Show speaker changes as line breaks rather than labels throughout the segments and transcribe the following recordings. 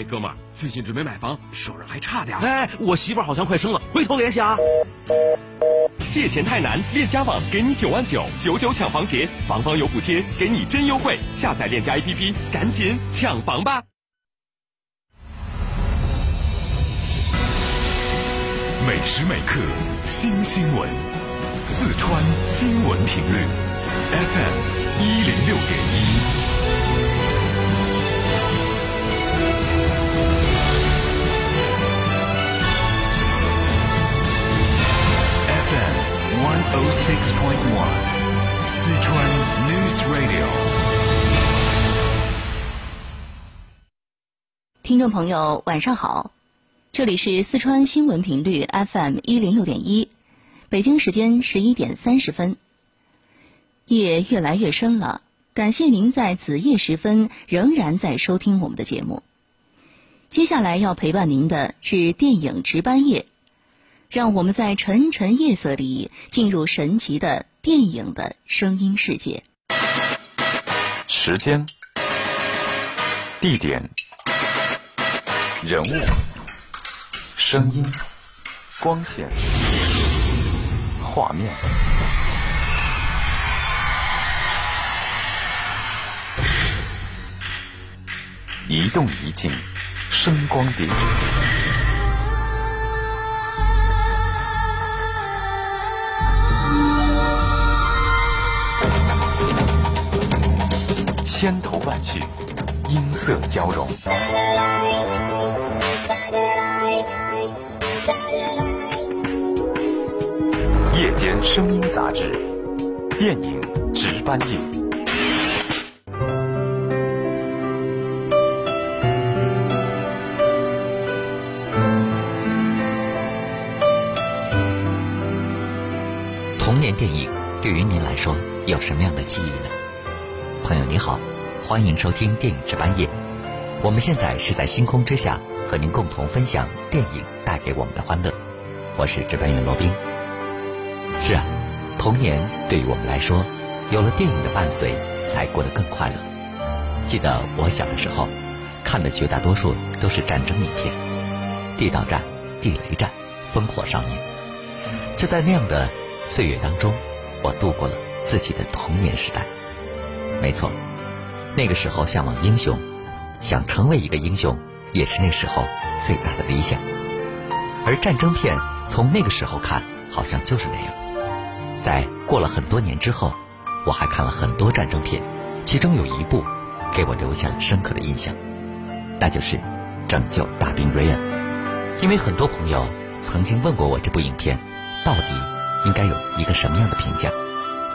哎，哥们儿，最近准备买房，手上还差点。
哎，我媳妇好像快生了，回头联系啊。
借钱太难，链家网给你九万九，九九抢房节，房房有补贴，给你真优惠。下载链家 APP，赶紧抢房吧。
每时每刻新新闻，四川新闻频率 FM 一零六点一。One O Six Point One，四川 News Radio。
听众朋友，晚上好，这里是四川新闻频率 FM 一零六点一，北京时间十一点三十分。夜越来越深了，感谢您在子夜时分仍然在收听我们的节目。接下来要陪伴您的是电影值班夜。让我们在沉沉夜色里进入神奇的电影的声音世界。
时间、地点、人物、声音、光线、画面，一动一静，声光叠千头万绪，音色交融。夜间声音杂志，电影值班夜。
童年电影对于您来说有什么样的记忆呢？朋友你好。欢迎收听电影值班夜，我们现在是在星空之下和您共同分享电影带给我们的欢乐。我是值班员罗宾。是啊，童年对于我们来说，有了电影的伴随，才过得更快乐。记得我小的时候，看的绝大多数都是战争影片，《地道战》《地雷战》《烽火少年》。就在那样的岁月当中，我度过了自己的童年时代。没错。那个时候向往英雄，想成为一个英雄，也是那时候最大的理想。而战争片从那个时候看，好像就是那样。在过了很多年之后，我还看了很多战争片，其中有一部给我留下了深刻的印象，那就是《拯救大兵瑞恩》。因为很多朋友曾经问过我这部影片到底应该有一个什么样的评价，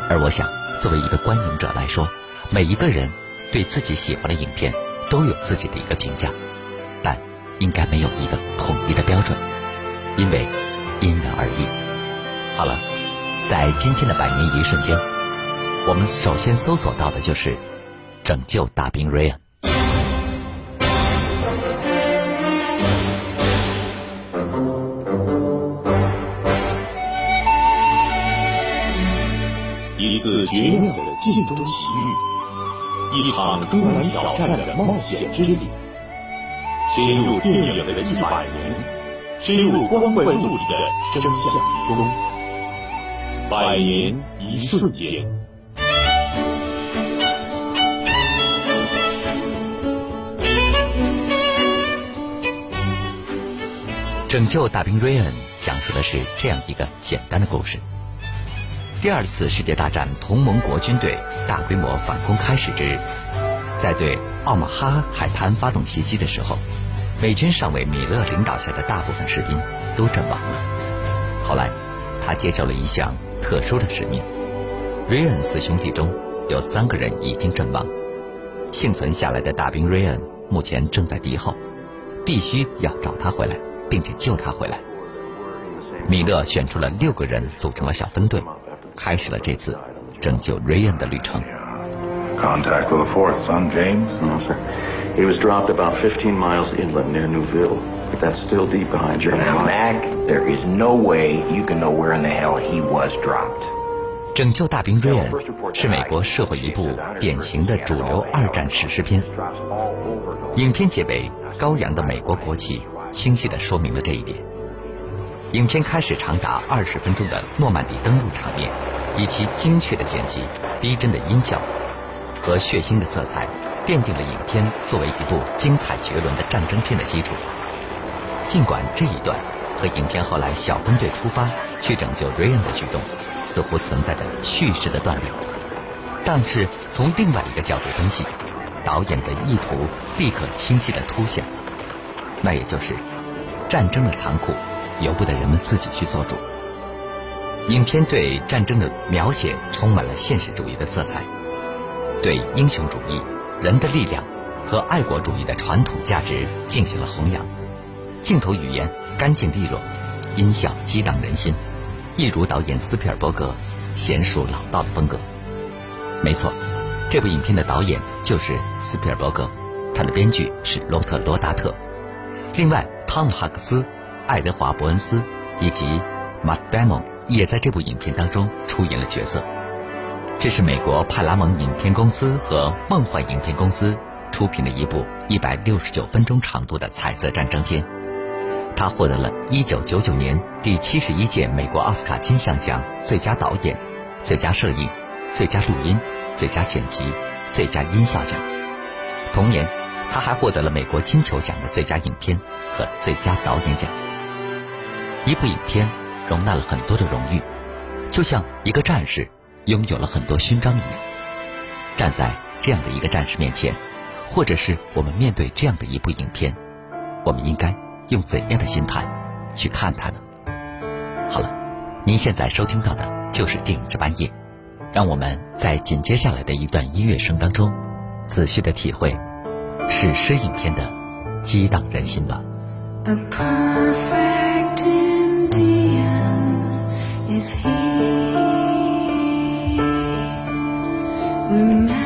而我想作为一个观影者来说，每一个人。对自己喜欢的影片都有自己的一个评价，但应该没有一个统一的标准，因为因人而异。好了，在今天的百年一瞬间，我们首先搜索到的就是《拯救大兵瑞恩》。
绝妙的镜中奇遇。一场多难挑战的冒险之旅，深入电影的一百年，深入光怪陆离的真相迷宫，百年一瞬间。
拯救大兵瑞恩讲述的是这样一个简单的故事。第二次世界大战同盟国军队大规模反攻开始之日，在对奥马哈海滩发动袭击的时候，美军上尉米勒领导下的大部分士兵都阵亡了。后来，他接受了一项特殊的使命。瑞恩四兄弟中有三个人已经阵亡，幸存下来的大兵瑞恩目前正在敌后，必须要找他回来，并且救他回来。米勒选出了六个人组成了小分队。开始了这次拯救瑞恩的旅程。
Contact with the fourth son, James?
No, sir. He was dropped about 15 miles inland near Newville. But that's still deep behind your
Now, Mac, there is no way you can know where in the hell he was dropped.
拯救大兵瑞恩是美国社会一部典型的主流二战史诗片。影片结尾高扬的美国国旗，清晰地说明了这一点。影片开始长达二十分钟的诺曼底登陆场面，以其精确的剪辑、逼真的音效和血腥的色彩，奠定了影片作为一部精彩绝伦的战争片的基础。尽管这一段和影片后来小分队出发去拯救瑞恩的举动似乎存在着叙事的断裂，但是从另外一个角度分析，导演的意图立刻清晰的凸显，那也就是战争的残酷。由不得人们自己去做主。影片对战争的描写充满了现实主义的色彩，对英雄主义、人的力量和爱国主义的传统价值进行了弘扬。镜头语言干净利落，音效激荡人心，一如导演斯皮尔伯格娴熟老道的风格。没错，这部影片的导演就是斯皮尔伯格，他的编剧是罗特罗达特。另外，汤姆哈克斯。爱德华·伯恩斯以及马戴蒙也在这部影片当中出演了角色。这是美国派拉蒙影片公司和梦幻影片公司出品的一部一百六十九分钟长度的彩色战争片。他获得了一九九九年第七十一届美国奥斯卡金像奖最佳导演、最佳摄影、最佳录音、最佳剪辑、最佳音效奖。同年，他还获得了美国金球奖的最佳影片和最佳导演奖。一部影片容纳了很多的荣誉，就像一个战士拥有了很多勋章一样。站在这样的一个战士面前，或者是我们面对这样的一部影片，我们应该用怎样的心态去看它呢？好了，您现在收听到的就是电影这半夜，让我们在紧接下来的一段音乐声当中，仔细的体会史诗影片的激荡人心吧。
Is he? Remember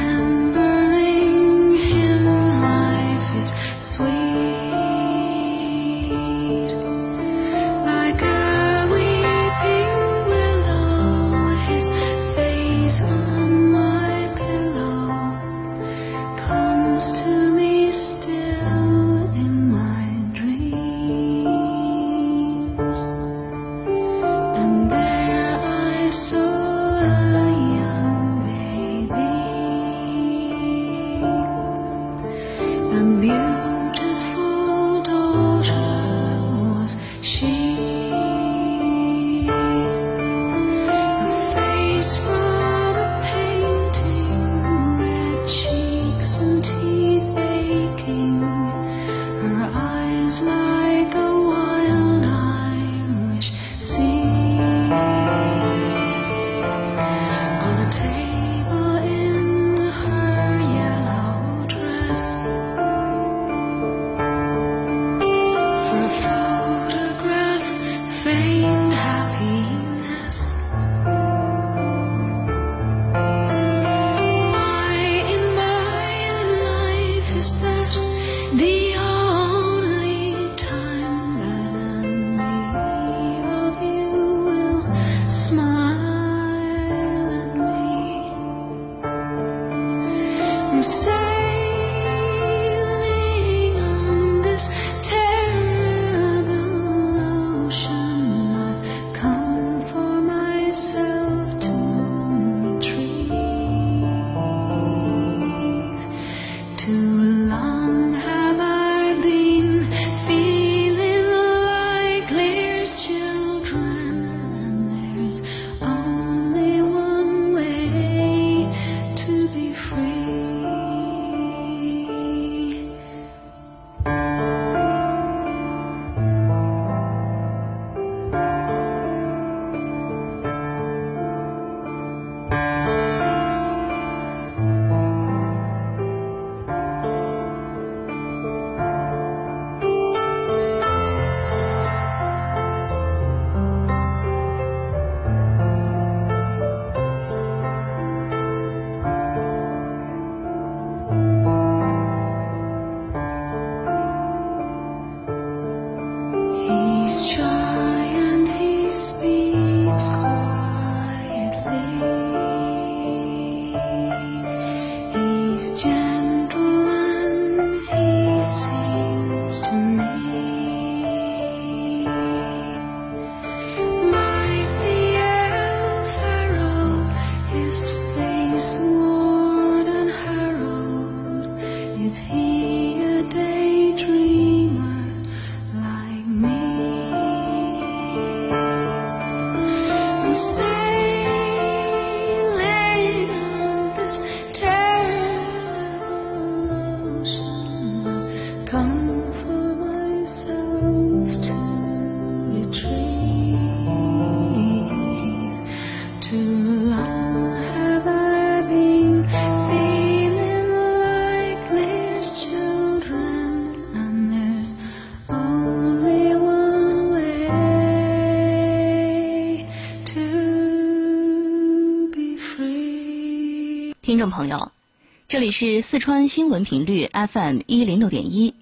是四川新闻频率 FM 一零六点一，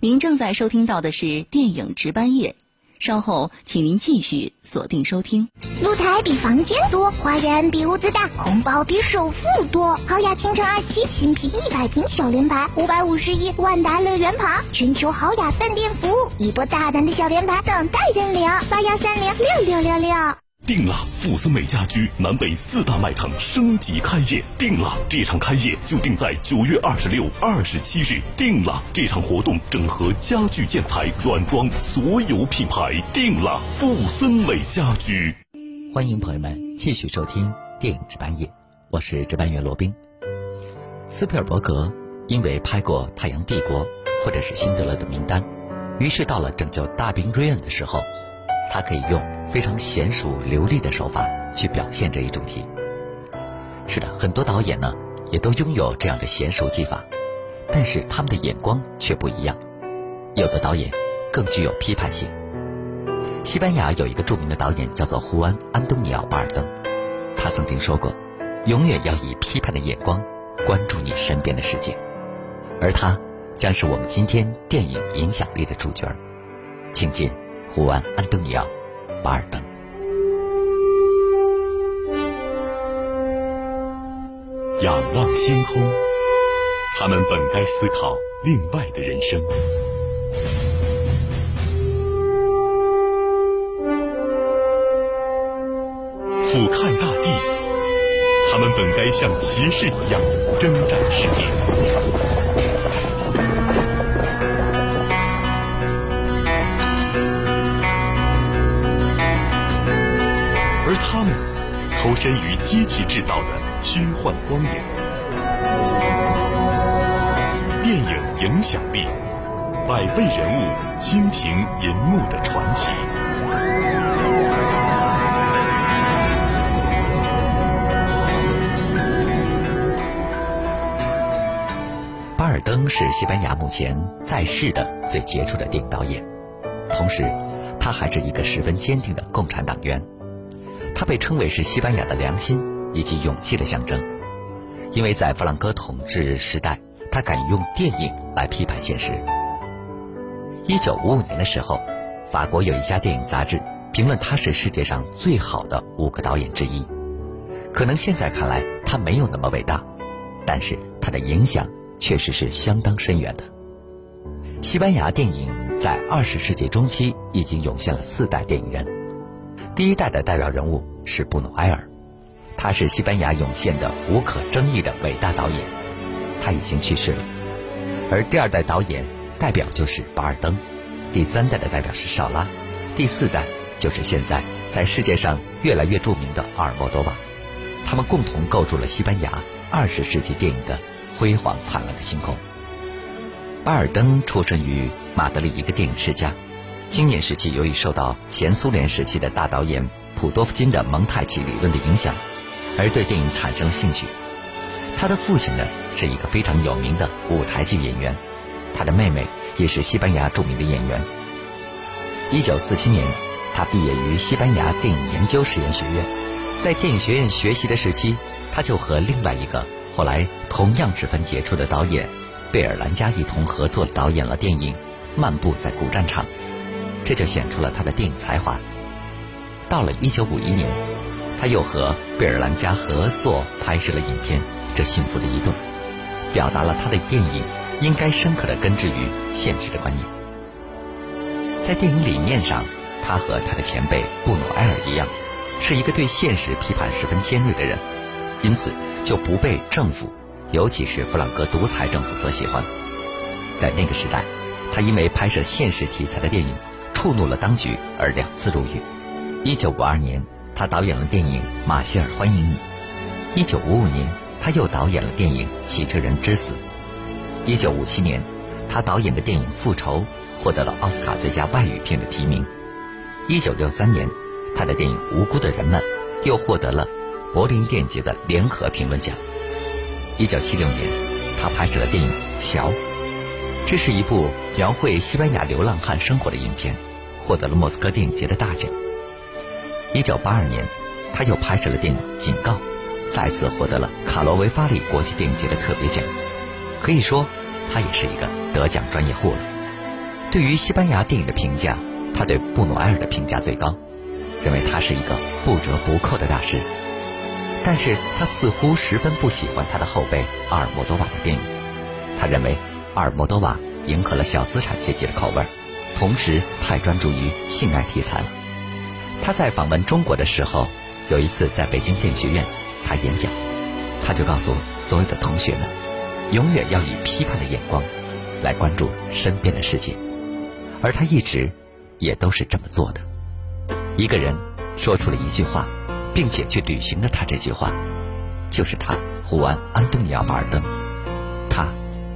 您正在收听到的是电影值班夜。稍后，请您继续锁定收听。
露台比房间多，花园比屋子大，红包比首付多。豪雅青城二期新品一百平小联排，五百五十亿万达乐园旁，全球豪雅饭店服务，一波大胆的小联排等待认领。八幺三零六六六六。
定了，富森美家居南北四大卖场升级开业，定了，这场开业就定在九月二十六、二十七日，定了，这场活动整合家具建材、软装所有品牌，定了，富森美家居。
欢迎朋友们继续收听电影值班夜，我是值班员罗宾。斯皮尔伯格因为拍过《太阳帝国》或者是《辛德勒的名单》，于是到了拯救大兵瑞恩的时候，他可以用。非常娴熟流利的手法去表现这一主题。是的，很多导演呢也都拥有这样的娴熟技法，但是他们的眼光却不一样。有的导演更具有批判性。西班牙有一个著名的导演叫做胡安·安东尼奥·巴尔登，他曾经说过：“永远要以批判的眼光关注你身边的世界。”而他将是我们今天电影影响力的主角。请进胡安·安东尼奥。巴尔登，
仰望星空，他们本该思考另外的人生；俯瞰大地，他们本该像骑士一样征战世界。他们投身于机器制造的虚幻光影，电影影响力，百位人物倾情银幕的传奇。
巴尔登是西班牙目前在世的最杰出的电影导演，同时他还是一个十分坚定的共产党员。他被称为是西班牙的良心以及勇气的象征，因为在弗朗哥统治时代，他敢用电影来批判现实。一九五五年的时候，法国有一家电影杂志评论他是世界上最好的五个导演之一。可能现在看来他没有那么伟大，但是他的影响确实是相当深远的。西班牙电影在二十世纪中期已经涌现了四代电影人，第一代的代表人物。是布努埃尔，他是西班牙涌现的无可争议的伟大导演，他已经去世了。而第二代导演代表就是巴尔登，第三代的代表是绍拉，第四代就是现在在世界上越来越著名的阿尔莫多瓦。他们共同构筑了西班牙二十世纪电影的辉煌灿烂的星空。巴尔登出生于马德里一个电影世家，青年时期由于受到前苏联时期的大导演。普多夫金的蒙太奇理论的影响，而对电影产生了兴趣。他的父亲呢是一个非常有名的舞台剧演员，他的妹妹也是西班牙著名的演员。一九四七年，他毕业于西班牙电影研究实验学院。在电影学院学习的时期，他就和另外一个后来同样十分杰出的导演贝尔兰加一同合作导演了电影《漫步在古战场》，这就显出了他的电影才华。到了一九五一年，他又和贝尔兰加合作拍摄了影片《这幸福的一对》，表达了他的电影应该深刻的根植于现实的观念。在电影理念上，他和他的前辈布努埃尔一样，是一个对现实批判十分尖锐的人，因此就不被政府，尤其是弗朗哥独裁政府所喜欢。在那个时代，他因为拍摄现实题材的电影，触怒了当局而两次入狱。一九五二年，他导演了电影《马歇尔欢迎你》。一九五五年，他又导演了电影《汽车人之死》。一九五七年，他导演的电影《复仇》获得了奥斯卡最佳外语片的提名。一九六三年，他的电影《无辜的人们》又获得了柏林电影节的联合评论奖。一九七六年，他拍摄了电影《桥》，这是一部描绘西班牙流浪汉生活的影片，获得了莫斯科电影节的大奖。一九八二年，他又拍摄了电影《警告》，再次获得了卡罗维法里国际电影节的特别奖。可以说，他也是一个得奖专业户了。对于西班牙电影的评价，他对布努埃尔的评价最高，认为他是一个不折不扣的大师。但是他似乎十分不喜欢他的后辈阿尔莫多瓦的电影。他认为阿尔莫多瓦迎合了小资产阶级的口味，同时太专注于性爱题材了。他在访问中国的时候，有一次在北京电影学院，他演讲，他就告诉所有的同学们，永远要以批判的眼光来关注身边的世界。而他一直也都是这么做的。一个人说出了一句话。并且去履行了他这句话，就是他胡安·安东尼奥·巴尔登，他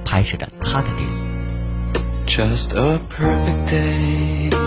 拍摄着他的电影。
Just a perfect day.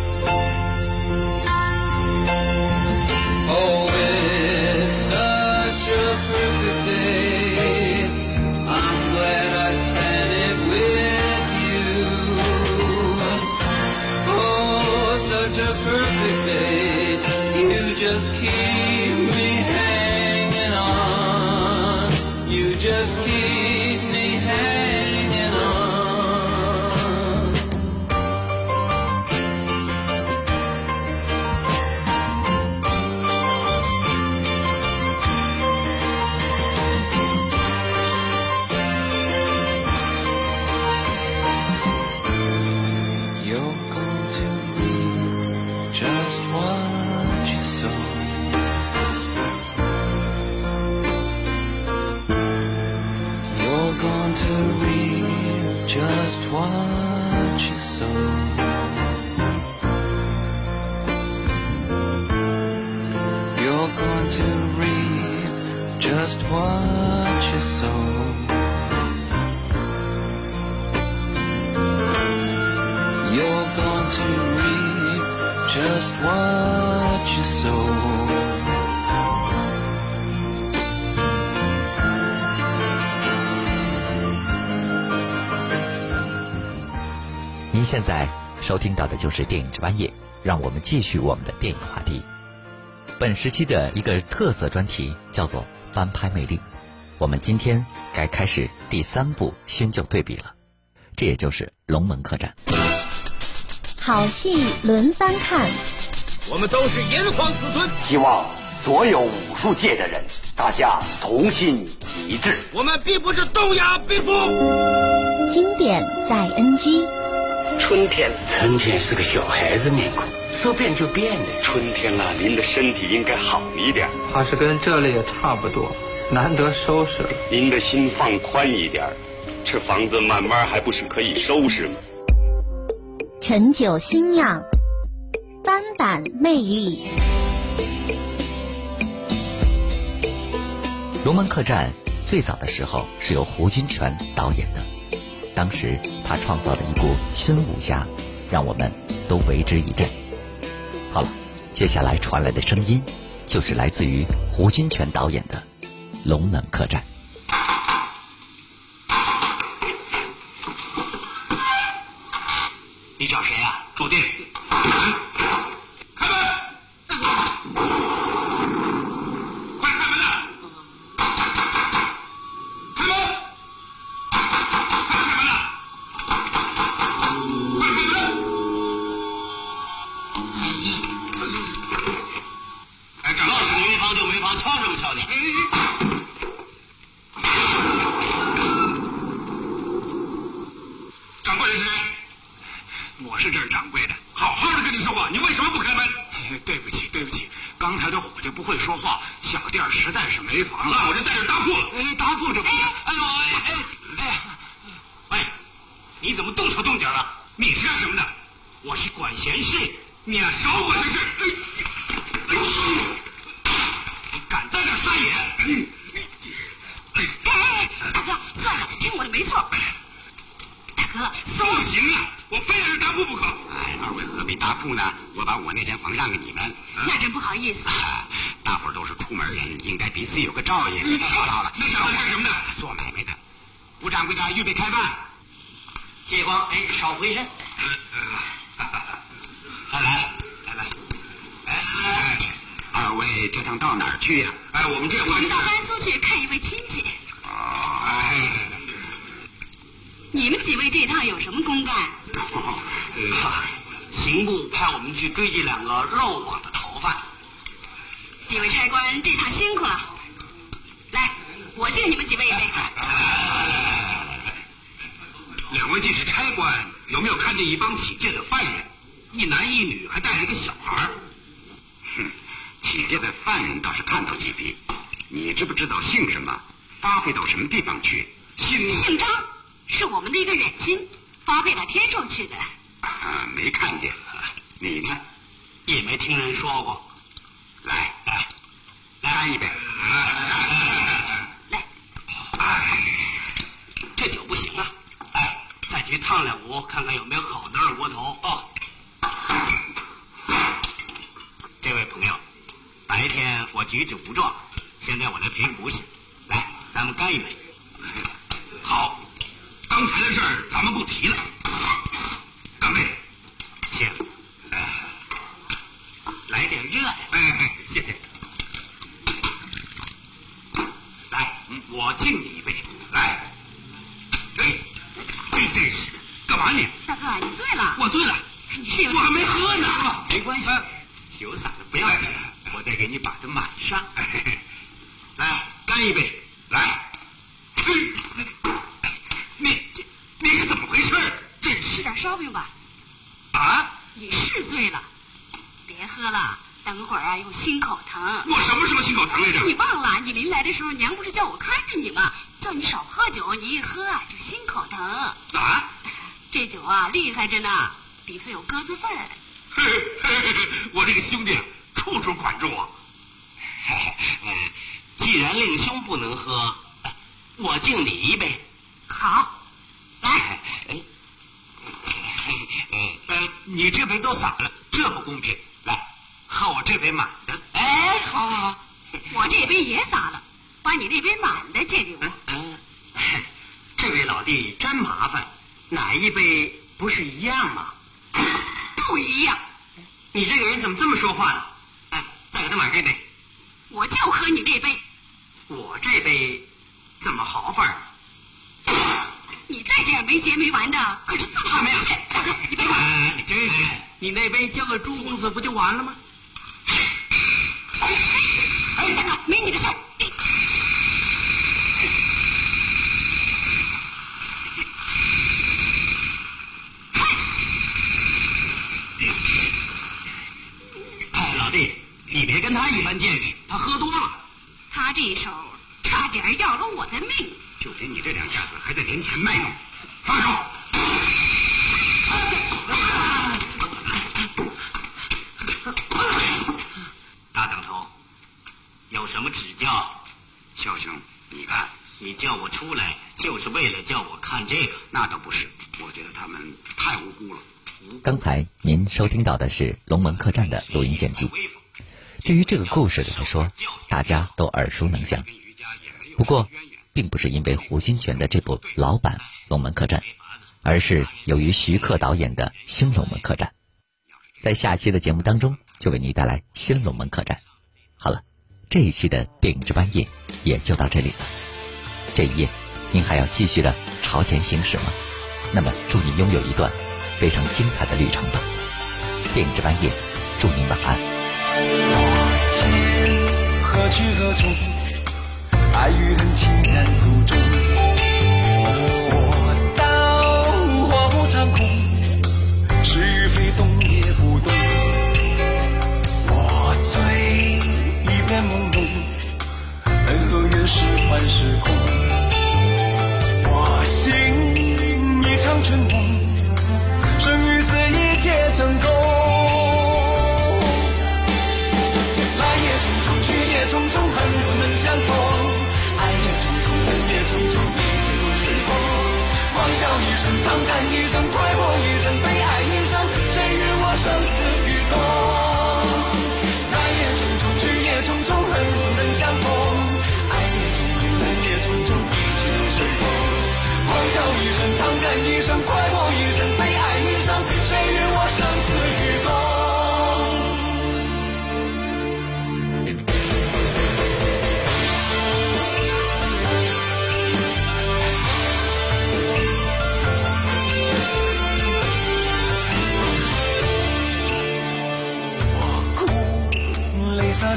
A perfect day. You just keep
现在收听到的就是电影之半夜，让我们继续我们的电影话题。本时期的一个特色专题叫做翻拍魅力。我们今天该开始第三部新旧对比了，这也就是《龙门客栈》。
好戏轮番看，
我们都是炎黄子孙，
希望所有武术界的人，大家同心一致。
我们并不是东亚病夫。
经典在 NG。
春天，春天是个小孩子面孔，说变就变的。
春天了，您的身体应该好一点。
怕是跟这里也差不多，难得收拾了。
您的心放宽一点，这房子慢慢还不是可以收拾吗？
陈酒新酿，翻版魅力。
《龙门客栈》最早的时候是由胡金铨导演的，当时他创造的一部新武侠，让我们都为之一振。好了，接下来传来的声音就是来自于胡金铨导演的《龙门客栈》。
你找谁啊？
注定。这
趟到哪儿去呀？
哎，我们这
我们到甘肃去看一位亲戚。
哦，哎。
你们几位这趟有什么公干？
呃，刑部派我们去追击两个漏网的逃犯。
几位差官这趟辛苦了。来，我敬你们几位一杯。
两位既是差官，有没有看见一帮起戒的犯人？一男一女，还带着一个小孩。
哼，起戒的犯人倒是看到几批。你知不知道姓什么？发配到什么地方去？
姓
姓张。是我们的一个远亲，发配到天上去的。
啊，没看见。你呢？
也没听人说过。
来来，来干一杯。
来。
哎，这酒不行啊！哎，再去烫两壶，看看有没有好的二锅头。哦。这位朋友，白天我举止无状，现在我来赔不是。来，咱们干一杯。
好。刚才的事儿咱们不提了，干杯！
行，来点热的。
哎哎，谢谢。
来，我敬你一杯。
来，哎，哎，真是，干嘛你？
大哥，你醉了。
我醉了。
你是有？
我还没喝呢。
没关系，酒洒了不要紧，我再给你把它满上。来，干一杯。
来。你这你是怎么回事？真是
吃点烧饼吧。
啊！
你是醉了，别喝了，等会儿啊有心口疼。
我什么时候心口疼来着？
你忘了？你临来的时候，娘不是叫我看着你吗？叫你少喝酒，你一喝啊就心口疼。
啊！
这酒啊厉害着呢，里头有鸽子粪。
我这个兄弟处处管住我。
既然令兄不能喝，我敬你一杯。
好，来，
哎，呃，你这杯都洒了，这不公平。来，喝我这杯满的。
哎，好好好，我这杯也洒了，把你那杯满的借给我。
嗯，这位老弟真麻烦，哪一杯不是一样吗？
不一样。
你这个人怎么这么说话呢？哎，再给他满这杯。
我就喝你这杯。
我这杯怎么好法？
你再这样没结没完的，可是自讨没趣。大哥，你别管。
哎，你真是，你那杯交给朱公子不就完了吗？
哎，大哥，没你的事。
哎，老弟，你别跟他一般见识，他喝多了。
他这手差点要了我的命。
就凭你这两下子，还在年前卖弄，放手！
大当头，有什么指教？
肖兄，你看，
你叫我出来，就是为了叫我看这个？
那倒不是，我觉得他们太无辜了。
刚才您收听到的是《龙门客栈》的录音剪辑。对于这个故事来说，大家都耳熟能详。不过，并不是因为胡金铨的这部老版《龙门客栈》，而是由于徐克导演的新《龙门客栈》。在下期的节目当中，就为你带来新《龙门客栈》。好了，这一期的电影值班夜也就到这里了。这一夜，您还要继续的朝前行驶吗？那么，祝你拥有一段非常精彩的旅程吧。电影值班夜，祝您晚安。
何去何从？爱与恨，情难苦衷。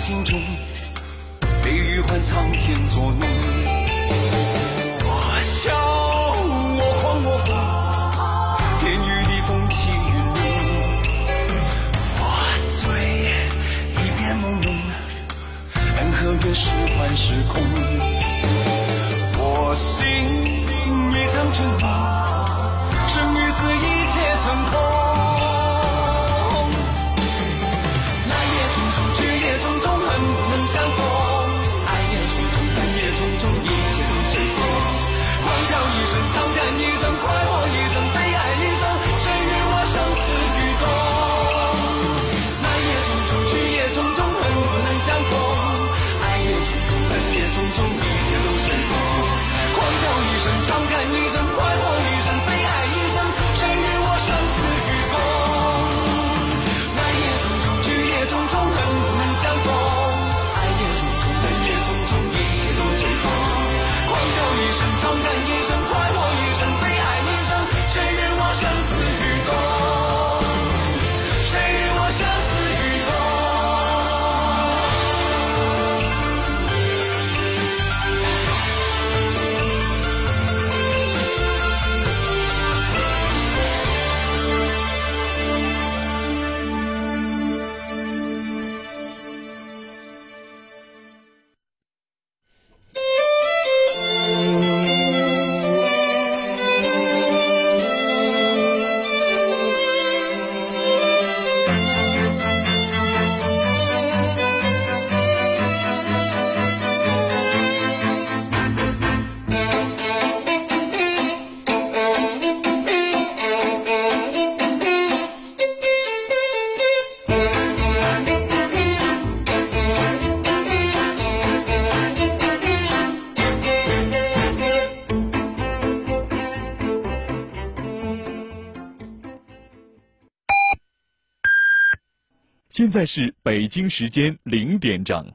心中，悲与欢苍天作弄。我笑，我狂我疯，天与地风起云涌。我醉，一片朦胧，恩和怨是幻是空。我醒，一场春梦，
现在是北京时间零点整。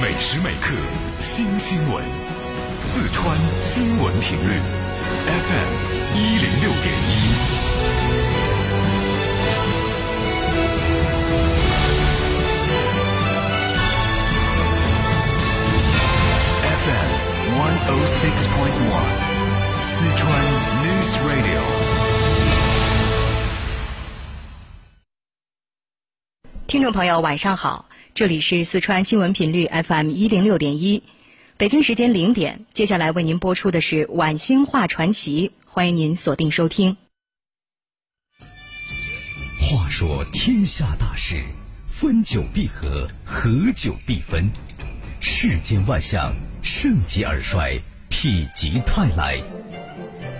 每时每刻新新闻，四川新闻频率 FM 一零六点一。FM one oh six point one，四川 News Radio。
听众朋友，晚上好，这里是四川新闻频率 FM 一零六点一，北京时间零点，接下来为您播出的是《晚星话传奇》，欢迎您锁定收听。
话说天下大事，
分久必合，合久必分。世间万象，盛极而衰，否极泰来。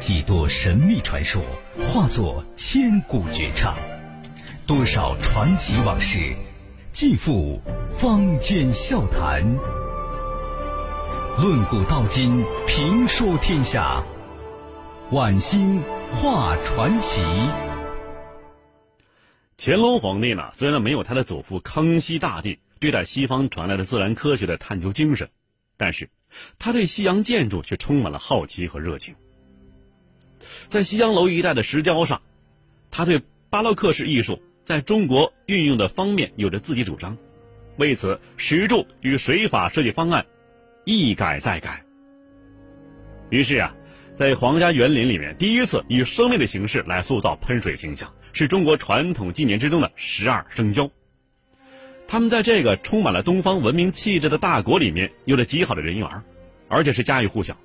几多神秘传说化作千古绝唱，多少传奇往事尽付坊间笑谈。论古道今，评说天下，晚星画传奇。
乾隆皇帝呢，虽然没有他的祖父康熙大帝对待西方传来的自然科学的探究精神，但是他对西洋建筑却充满了好奇和热情。在西洋楼一带的石雕上，他对巴洛克式艺术在中国运用的方面有着自己主张，为此石柱与水法设计方案一改再改。于是啊，在皇家园林里面，第一次以生命的形式来塑造喷水形象，是中国传统纪年之中的十二生肖。他们在这个充满了东方文明气质的大国里面有着极好的人缘，而且是家喻户晓。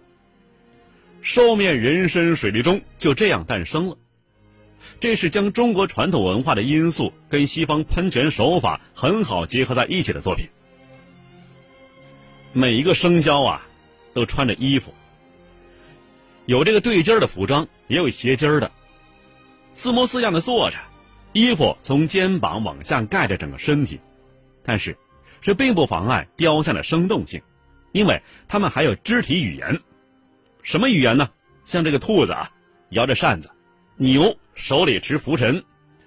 寿面人身水利钟就这样诞生了。这是将中国传统文化的因素跟西方喷泉手法很好结合在一起的作品。每一个生肖啊，都穿着衣服，有这个对襟的服装，也有斜襟的，四模四样的坐着，衣服从肩膀往下盖着整个身体，但是这并不妨碍雕像的生动性，因为他们还有肢体语言。什么语言呢？像这个兔子啊，摇着扇子；牛手里持拂尘；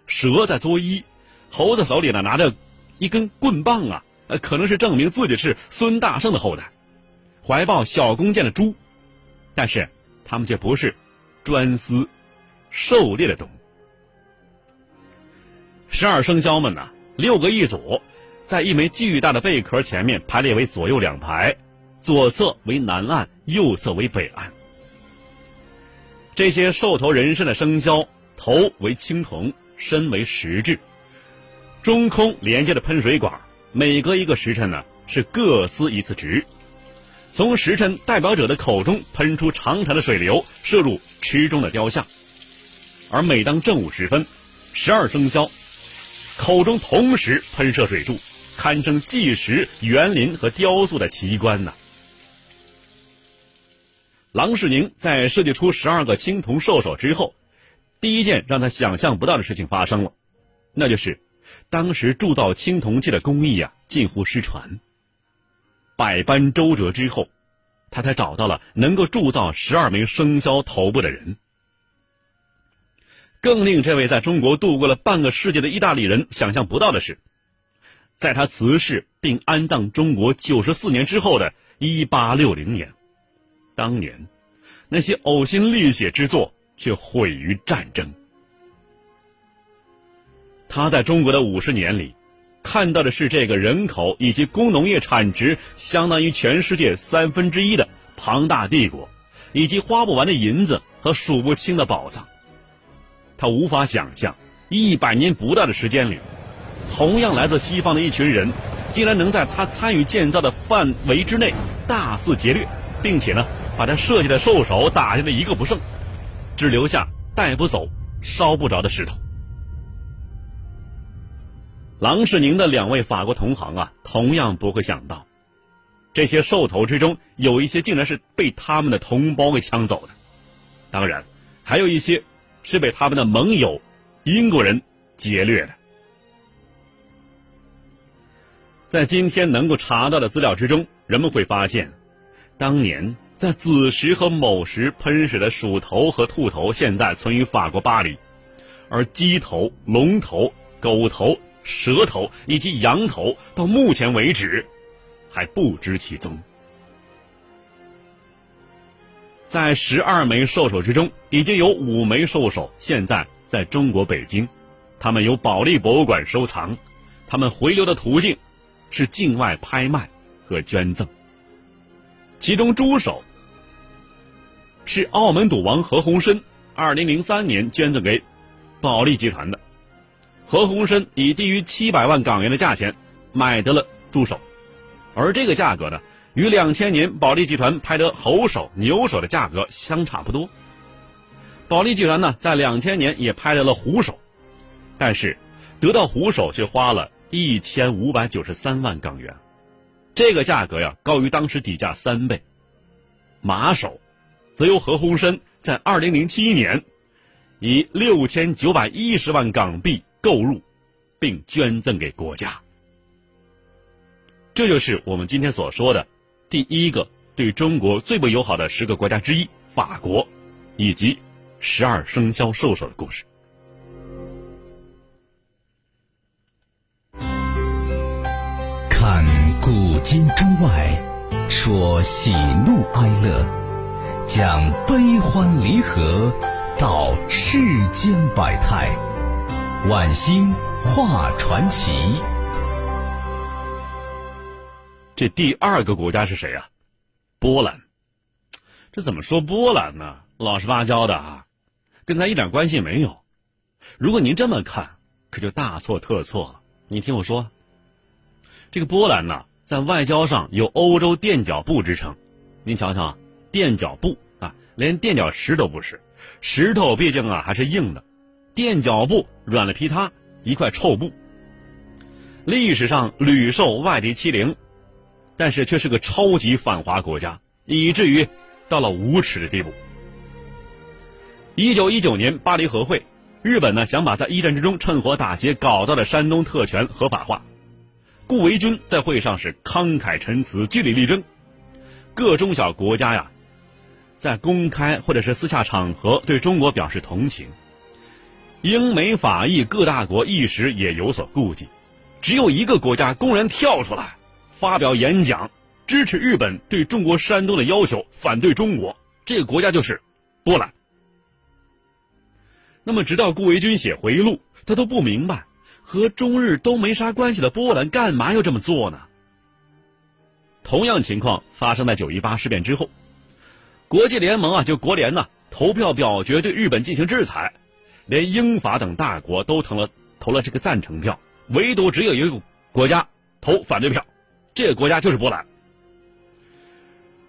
蛇在作揖；猴子手里呢拿着一根棍棒啊，呃，可能是证明自己是孙大圣的后代；怀抱小弓箭的猪，但是他们却不是专司狩猎的动物。十二生肖们呢，六个一组，在一枚巨大的贝壳前面排列为左右两排。左侧为南岸，右侧为北岸。这些兽头人身的生肖，头为青铜，身为石质，中空连接的喷水管，每隔一个时辰呢是各司一次职。从时辰代表者的口中喷出长长的水流，射入池中的雕像。而每当正午时分，十二生肖口中同时喷射水柱，堪称计时、园林和雕塑的奇观呢。郎世宁在设计出十二个青铜兽首之后，第一件让他想象不到的事情发生了，那就是当时铸造青铜器的工艺啊近乎失传。百般周折之后，他才找到了能够铸造十二枚生肖头部的人。更令这位在中国度过了半个世纪的意大利人想象不到的是，在他辞世并安葬中国九十四年之后的一八六零年。当年那些呕心沥血之作却毁于战争。他在中国的五十年里，看到的是这个人口以及工农业产值相当于全世界三分之一的庞大帝国，以及花不完的银子和数不清的宝藏。他无法想象，一百年不到的时间里，同样来自西方的一群人，竟然能在他参与建造的范围之内大肆劫掠，并且呢？把他设计的兽首打下来一个不剩，只留下带不走、烧不着的石头。郎世宁的两位法国同行啊，同样不会想到，这些兽头之中有一些竟然是被他们的同胞给抢走的，当然还有一些是被他们的盟友英国人劫掠的。在今天能够查到的资料之中，人们会发现，当年。在子时和卯时喷水的鼠头和兔头，现在存于法国巴黎；而鸡头、龙头、狗头、蛇头以及羊头，到目前为止还不知其踪。在十二枚兽首之中，已经有五枚兽首现在在中国北京，他们由保利博物馆收藏，他们回流的途径是境外拍卖和捐赠。其中猪手是澳门赌王何鸿燊二零零三年捐赠给保利集团的，何鸿燊以低于七百万港元的价钱买得了猪手，而这个价格呢，与两千年保利集团拍得猴首、牛首的价格相差不多。保利集团呢，在两千年也拍得了虎首，但是得到虎首却花了一千五百九十三万港元，这个价格呀高于当时底价三倍。马首则由何鸿燊在二零零七年以六千九百一十万港币购入，并捐赠给国家。这就是我们今天所说的第一个对中国最不友好的十个国家之一——法国，以及十二生肖兽首的故事。
看今中外，说喜怒哀乐，讲悲欢离合，道世间百态，晚星画传奇。
这第二个国家是谁啊？波兰。这怎么说波兰呢？老实巴交的啊，跟咱一点关系没有。如果您这么看，可就大错特错了。你听我说，这个波兰呢，在外交上有欧洲垫脚布之称。您瞧瞧，垫脚布啊，连垫脚石都不是，石头毕竟啊还是硬的，垫脚布软了劈塌，一块臭布。历史上屡受外敌欺凌。但是却是个超级反华国家，以至于到了无耻的地步。一九一九年巴黎和会，日本呢想把在一战之中趁火打劫搞到的山东特权合法化，顾维钧在会上是慷慨陈词，据理力争。各中小国家呀，在公开或者是私下场合对中国表示同情。英美法意各大国一时也有所顾忌，只有一个国家公然跳出来。发表演讲，支持日本对中国山东的要求，反对中国。这个国家就是波兰。那么，直到顾维钧写回忆录，他都不明白，和中日都没啥关系的波兰干嘛要这么做呢？同样情况发生在九一八事变之后，国际联盟啊，就国联呢，投票表决对日本进行制裁，连英法等大国都投了投了这个赞成票，唯独只有一个国家投反对票。这个国家就是波兰。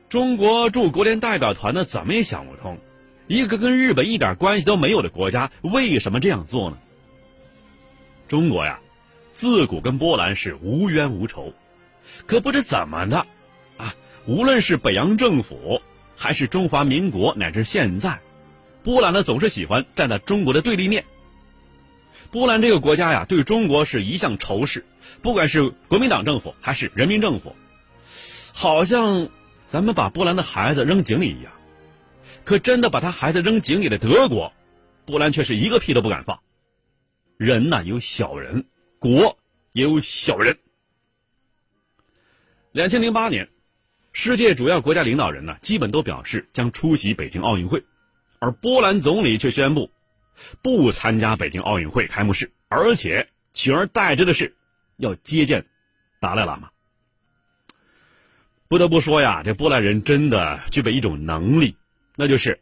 中国驻国联代表团呢，怎么也想不通，一个跟日本一点关系都没有的国家，为什么这样做呢？中国呀，自古跟波兰是无冤无仇，可不知怎么的啊，无论是北洋政府，还是中华民国，乃至现在，波兰呢总是喜欢站在中国的对立面。波兰这个国家呀，对中国是一向仇视。不管是国民党政府还是人民政府，好像咱们把波兰的孩子扔井里一样。可真的把他孩子扔井里的德国，波兰却是一个屁都不敢放。人呐有小人，国也有小人。两千零八年，世界主要国家领导人呢，基本都表示将出席北京奥运会，而波兰总理却宣布不参加北京奥运会开幕式，而且取而代之的是。要接见达赖喇嘛，不得不说呀，这波兰人真的具备一种能力，那就是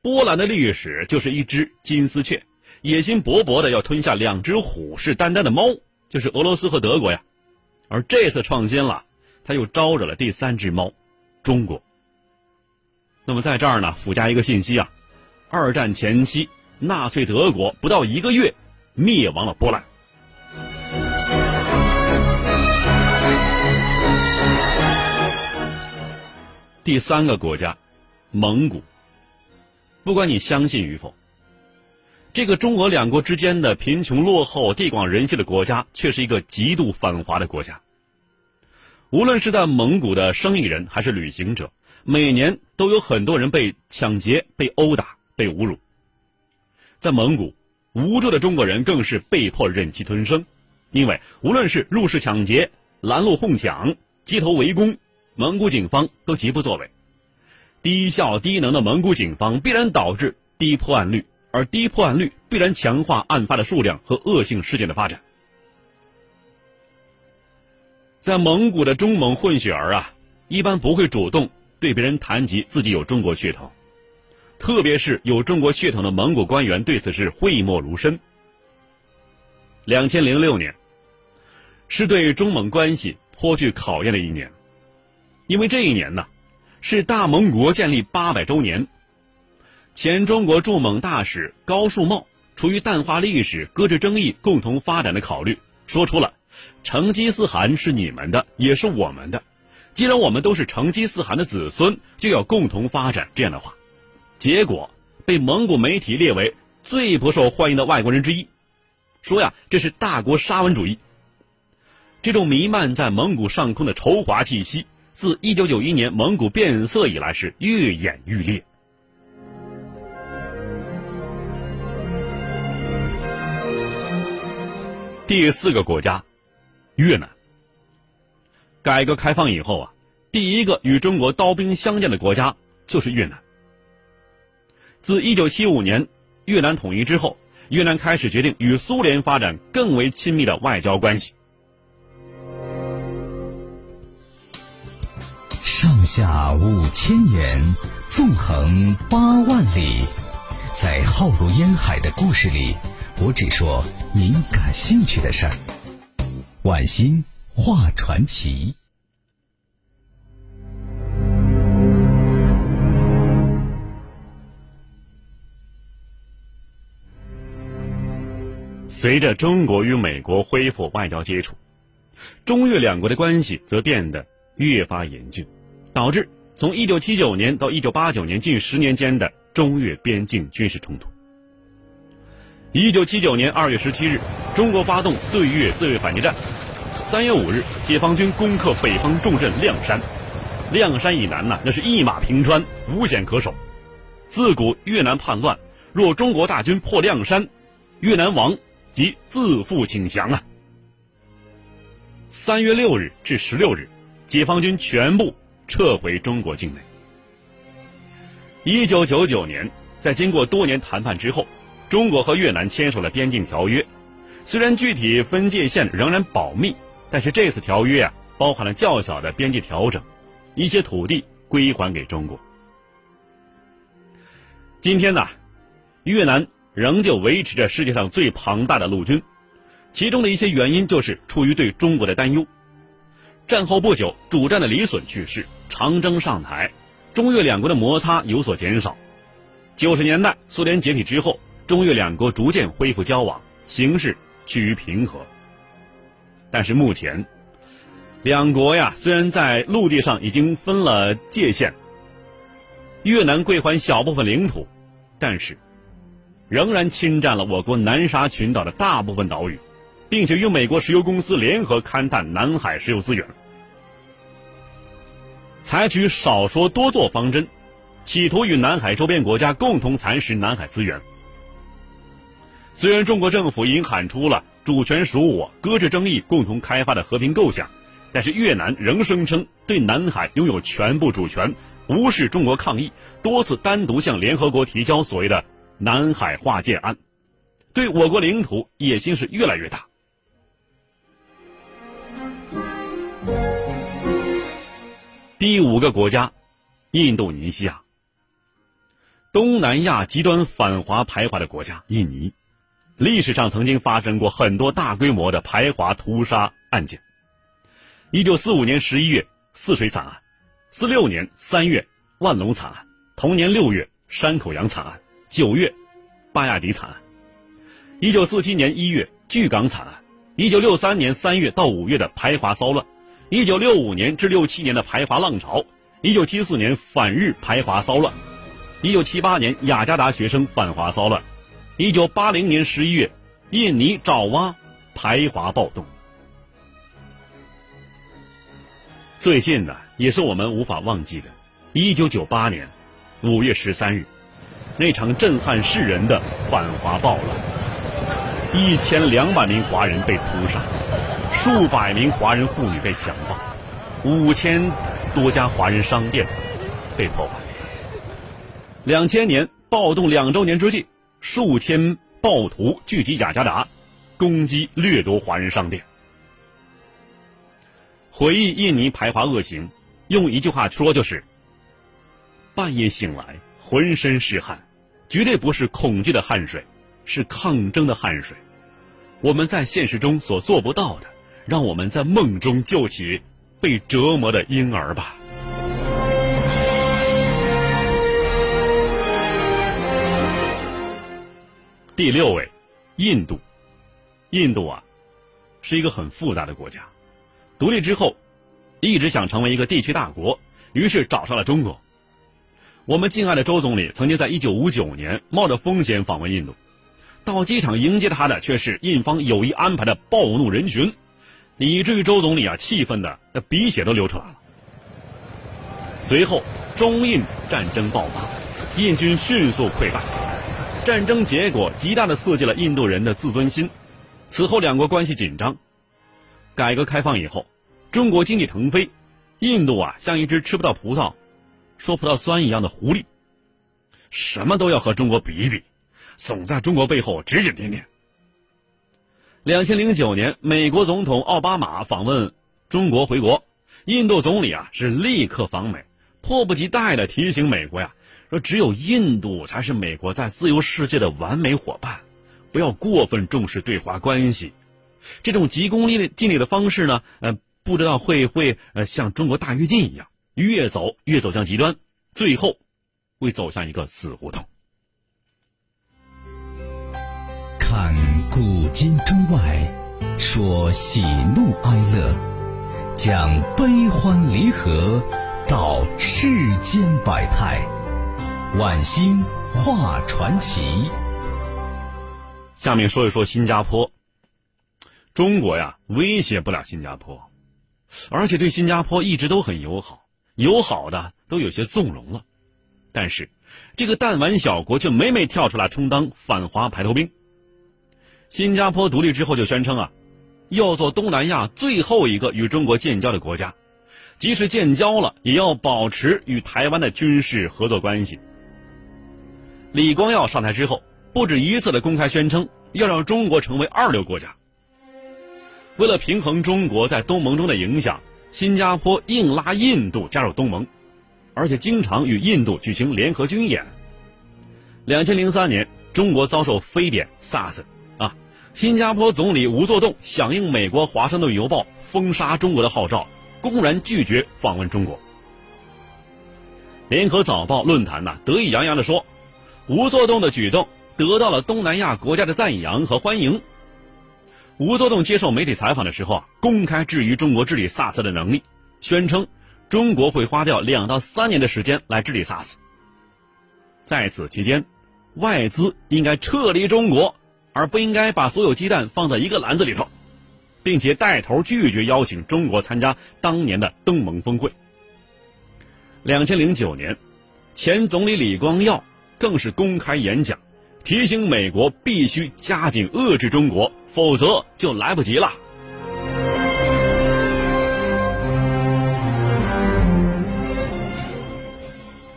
波兰的历史就是一只金丝雀，野心勃勃的要吞下两只虎视眈眈的猫，就是俄罗斯和德国呀。而这次创新了，他又招惹了第三只猫，中国。那么在这儿呢，附加一个信息啊，二战前期，纳粹德国不到一个月灭亡了波兰。第三个国家，蒙古。不管你相信与否，这个中俄两国之间的贫穷落后、地广人稀的国家，却是一个极度反华的国家。无论是在蒙古的生意人还是旅行者，每年都有很多人被抢劫、被殴打、被侮辱。在蒙古，无助的中国人更是被迫忍气吞声，因为无论是入室抢劫、拦路哄抢、街头围攻。蒙古警方都极不作为，低效低能的蒙古警方必然导致低破案率，而低破案率必然强化案发的数量和恶性事件的发展。在蒙古的中蒙混血儿啊，一般不会主动对别人谈及自己有中国血统，特别是有中国血统的蒙古官员对此是讳莫如深。两千零六年是对中蒙关系颇具考验的一年。因为这一年呢，是大蒙国建立八百周年。前中国驻蒙大使高树茂出于淡化历史、搁置争议、共同发展的考虑，说出了成吉思汗是你们的，也是我们的。既然我们都是成吉思汗的子孙，就要共同发展。这样的话，结果被蒙古媒体列为最不受欢迎的外国人之一，说呀这是大国沙文主义。这种弥漫在蒙古上空的仇华气息，自一九九一年蒙古变色以来是愈演愈烈。第四个国家，越南。改革开放以后啊，第一个与中国刀兵相见的国家就是越南。自一九七五年越南统一之后，越南开始决定与苏联发展更为亲密的外交关系。
上下五千年，纵横八万里，在浩如烟海的故事里，我只说您感兴趣的事儿。晚星画传奇。
随着中国与美国恢复外交接触，中越两国的关系则变得越发严峻，导致从一九七九年到一九八九年近十年间的中越边境军事冲突。一九七九年二月十七日，中国发动对越自卫反击战。三月五日，解放军攻克北方重镇亮山。亮山以南呢，那是一马平川，无险可守。自古越南叛乱，若中国大军破亮山，越南亡。即自负请降啊！三月六日至十六日，解放军全部撤回中国境内。一九九九年，在经过多年谈判之后，中国和越南签署了边境条约。虽然具体分界线仍然保密，但是这次条约啊，包含了较小的边界调整，一些土地归还给中国。今天呢，越南。仍旧维持着世界上最庞大的陆军，其中的一些原因就是出于对中国的担忧。战后不久，主战的李隼去世，长征上台，中越两国的摩擦有所减少。九十年代苏联解体之后，中越两国逐渐恢复交往，形势趋于平和。但是目前，两国呀虽然在陆地上已经分了界限，越南归还小部分领土，但是。仍然侵占了我国南沙群岛的大部分岛屿，并且与美国石油公司联合勘探南海石油资源，采取少说多做方针，企图与南海周边国家共同蚕食南海资源。虽然中国政府已经喊出了主权属我、搁置争议、共同开发的和平构想，但是越南仍声称对南海拥有全部主权，无视中国抗议，多次单独向联合国提交所谓的。南海划界案，对我国领土野心是越来越大。第五个国家，印度尼西亚，东南亚极端反华排华的国家。印尼历史上曾经发生过很多大规模的排华屠杀案件。一九四五年十一月泗水惨案，四六年三月万隆惨案，同年六月山口洋惨案。九月，巴亚迪惨案；一九四七年一月，巨港惨案；一九六三年三月到五月的排华骚乱；一九六五年至六七年的排华浪潮；一九七四年反日排华骚乱；一九七八年雅加达学生反华骚乱；一九八零年十一月，印尼爪哇排华暴动。最近呢，也是我们无法忘记的，一九九八年五月十三日。那场震撼世人的反华暴乱，一千两百名华人被屠杀，数百名华人妇女被强暴，五千多家华人商店被破坏。两千年暴动两周年之际，数千暴徒聚集雅加达，攻击掠夺华人商店。回忆印尼排华恶行，用一句话说就是：半夜醒来，浑身是汗。绝对不是恐惧的汗水，是抗争的汗水。我们在现实中所做不到的，让我们在梦中救起被折磨的婴儿吧。第六位，印度。印度啊，是一个很复杂的国家，独立之后一直想成为一个地区大国，于是找上了中国。我们敬爱的周总理曾经在一九五九年冒着风险访问印度，到机场迎接他的却是印方有意安排的暴怒人群，以至于周总理啊气愤的那鼻血都流出来了。随后，中印战争爆发，印军迅速溃败，战争结果极大的刺激了印度人的自尊心。此后，两国关系紧张。改革开放以后，中国经济腾飞，印度啊像一只吃不到葡萄。说葡萄酸一样的狐狸，什么都要和中国比一比，总在中国背后指指点点。两千零九年，美国总统奥巴马访问中国回国，印度总理啊是立刻访美，迫不及待的提醒美国呀，说只有印度才是美国在自由世界的完美伙伴，不要过分重视对华关系。这种急功近利的方式呢，呃，不知道会会呃像中国大跃进一样。越走越走向极端，最后会走向一个死胡同。
看古今中外，说喜怒哀乐，讲悲欢离合，道世间百态，晚星画传奇。
下面说一说新加坡。中国呀，威胁不了新加坡，而且对新加坡一直都很友好。友好的都有些纵容了，但是这个弹丸小国却每每跳出来充当反华排头兵。新加坡独立之后就宣称啊，要做东南亚最后一个与中国建交的国家，即使建交了，也要保持与台湾的军事合作关系。李光耀上台之后，不止一次的公开宣称要让中国成为二流国家。为了平衡中国在东盟中的影响。新加坡硬拉印度加入东盟，而且经常与印度举行联合军演。两千零三年，中国遭受非典 SARS 啊，新加坡总理吴作栋响应美国《华盛顿邮报》封杀中国的号召，公然拒绝访问中国。联合早报论坛呢得意洋洋的说，吴作栋的举动得到了东南亚国家的赞扬和欢迎。吴作栋接受媒体采访的时候啊，公开质疑中国治理 SARS 的能力，宣称中国会花掉两到三年的时间来治理 SARS。在此期间，外资应该撤离中国，而不应该把所有鸡蛋放在一个篮子里头，并且带头拒绝邀请中国参加当年的东盟峰会。两千零九年，前总理李光耀更是公开演讲，提醒美国必须加紧遏制中国。否则就来不及了。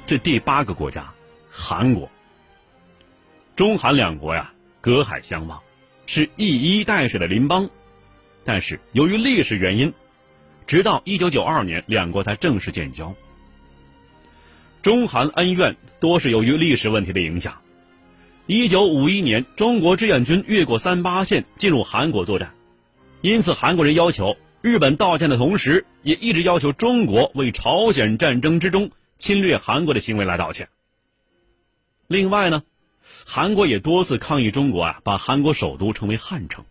这第八个国家，韩国，中韩两国呀，隔海相望，是一衣带水的邻邦。但是由于历史原因，直到一九九二年，两国才正式建交。中韩恩怨多是由于历史问题的影响。一九五一年，中国志愿军越过三八线进入韩国作战，因此韩国人要求日本道歉的同时，也一直要求中国为朝鲜战争之中侵略韩国的行为来道歉。另外呢，韩国也多次抗议中国啊，把韩国首都称为汉城。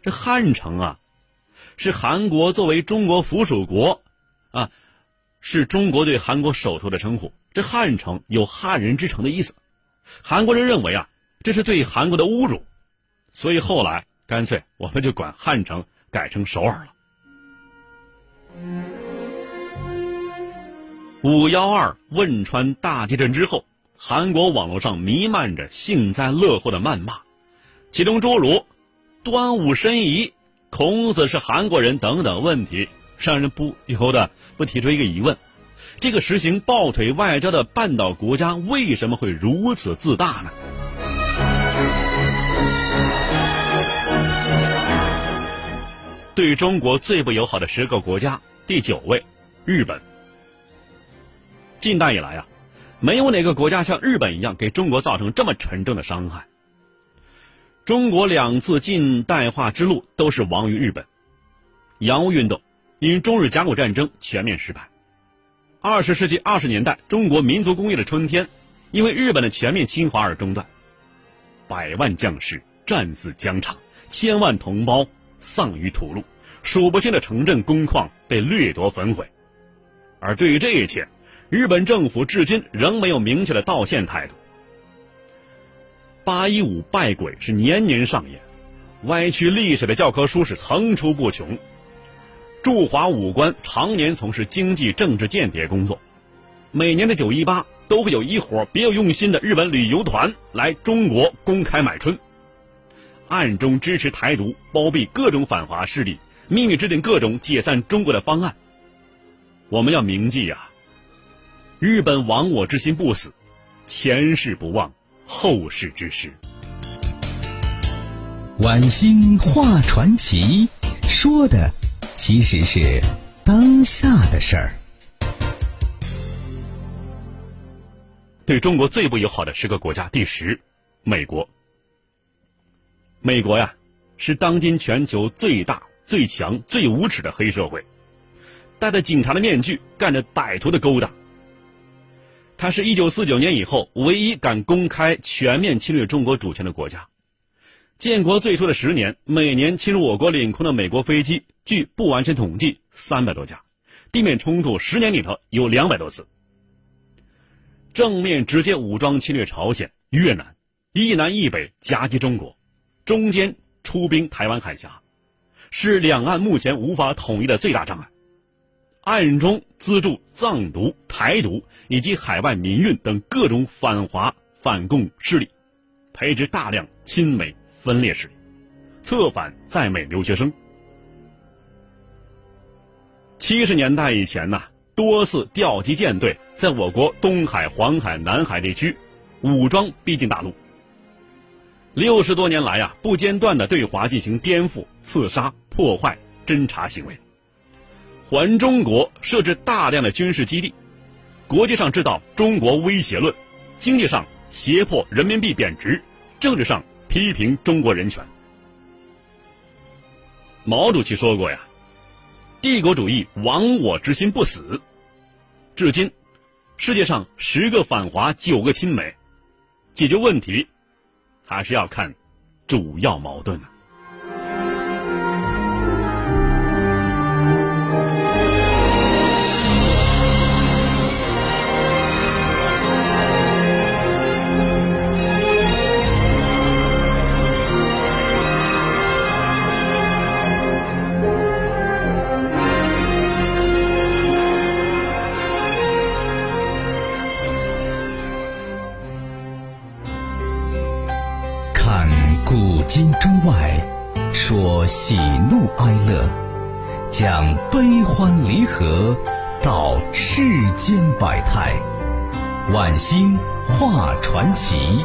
这汉城啊，是韩国作为中国附属国啊，是中国对韩国首都的称呼。这汉城有汉人之城的意思，韩国人认为啊。这是对韩国的侮辱，所以后来干脆我们就管汉城改成首尔了。五幺二汶川大地震之后，韩国网络上弥漫着幸灾乐祸的谩骂，其中诸如“端午申遗”“孔子是韩国人”等等问题，让人不由得不提出一个疑问：这个实行抱腿外交的半岛国家为什么会如此自大呢？对中国最不友好的十个国家，第九位，日本。近代以来啊，没有哪个国家像日本一样给中国造成这么沉重的伤害。中国两次近代化之路都是亡于日本。洋务运动因中日甲午战争全面失败。二十世纪二十年代，中国民族工业的春天因为日本的全面侵华而中断。百万将士战死疆场，千万同胞。丧于屠戮，数不清的城镇工矿被掠夺焚毁。而对于这一切，日本政府至今仍没有明确的道歉态度。八一五败鬼是年年上演，歪曲历史的教科书是层出不穷。驻华武官常年从事经济政治间谍工作，每年的九一八都会有一伙别有用心的日本旅游团来中国公开买春，暗中支持台独，包庇各种反华势力，秘密制定各种解散中国的方案。我们要铭记呀，日本亡我之心不死，前世不忘后世之师。
晚星画传奇，说的。其实是当下的事儿。
对中国最不友好的十个国家，第十，美国。美国呀，是当今全球最大、最强、最无耻的黑社会，戴着警察的面具，干着歹徒的勾当。它是一九四九年以后唯一敢公开全面侵略中国主权的国家。建国最初的十年，每年侵入我国领空的美国飞机，据不完全统计，三百多架；地面冲突十年里头有两百多次。正面直接武装侵略朝鲜、越南，一南一北夹击中国，中间出兵台湾海峡，是两岸目前无法统一的最大障碍。暗中资助藏独、台独以及海外民运等各种反华反共势力，培植大量亲美。分裂势力，策反在美留学生。七十年代以前呢，多次调集舰队在我国东海、黄海、南海地区武装逼近大陆。六十多年来啊，不间断的对华进行颠覆、刺杀、破坏、侦察行为，环中国设置大量的军事基地，国际上制造中国威胁论，经济上胁迫人民币贬值，政治上。批评中国人权。毛主席说过呀：“帝国主义亡我之心不死。”至今，世界上十个反华，九个亲美，解决问题还是要看主要矛盾呢。
外，说喜怒哀乐，讲悲欢离合，道世间百态，晚星画传奇。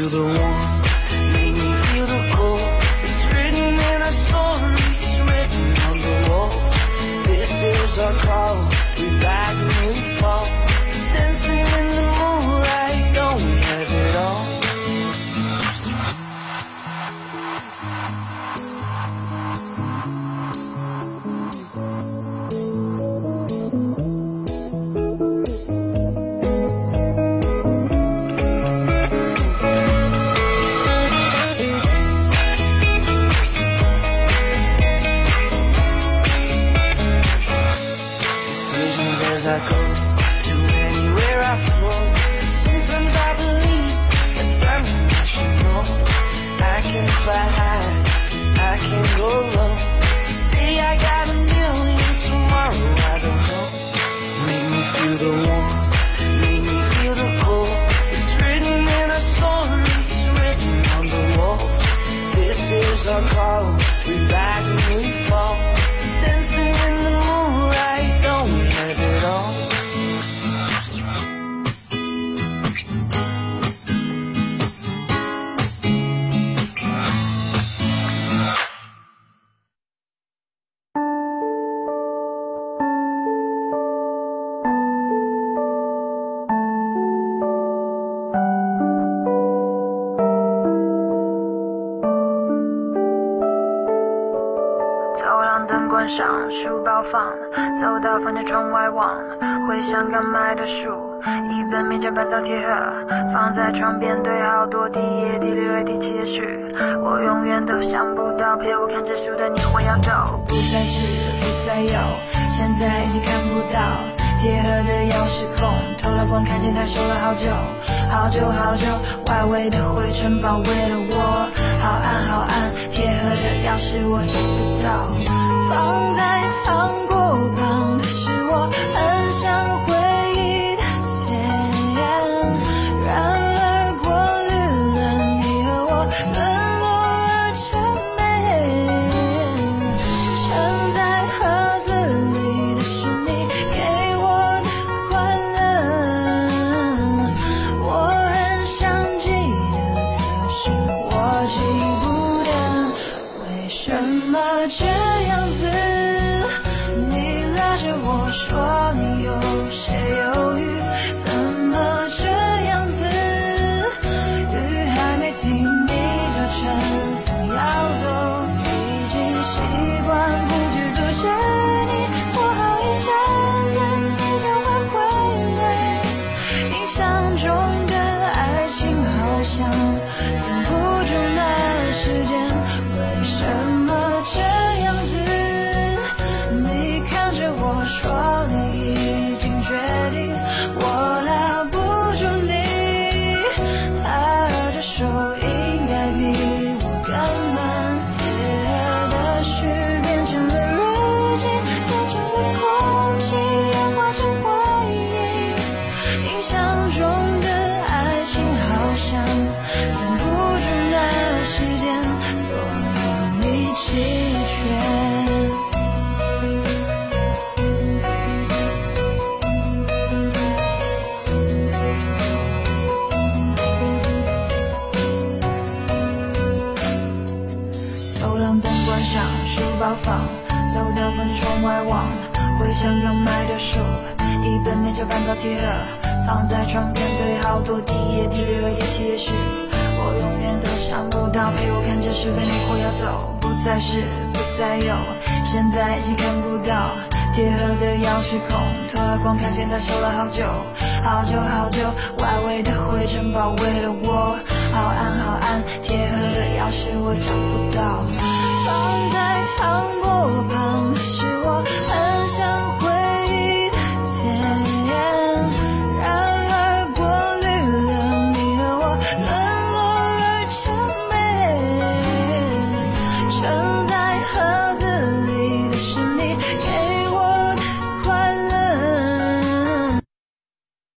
you the one. 放，走到房间窗外望，回想刚买的书，一本名叫《半岛铁盒》，放在床边堆好多第一页、第六页、第七页序。我永远都想不到，陪我看这书的你会要走，不再是，不再有，现在已经看不到。铁盒的钥匙孔，偷了光，看见它锈了好久，好久好久，外围的灰尘包围了我，好暗好暗，铁盒的钥匙我找不到，放在。长。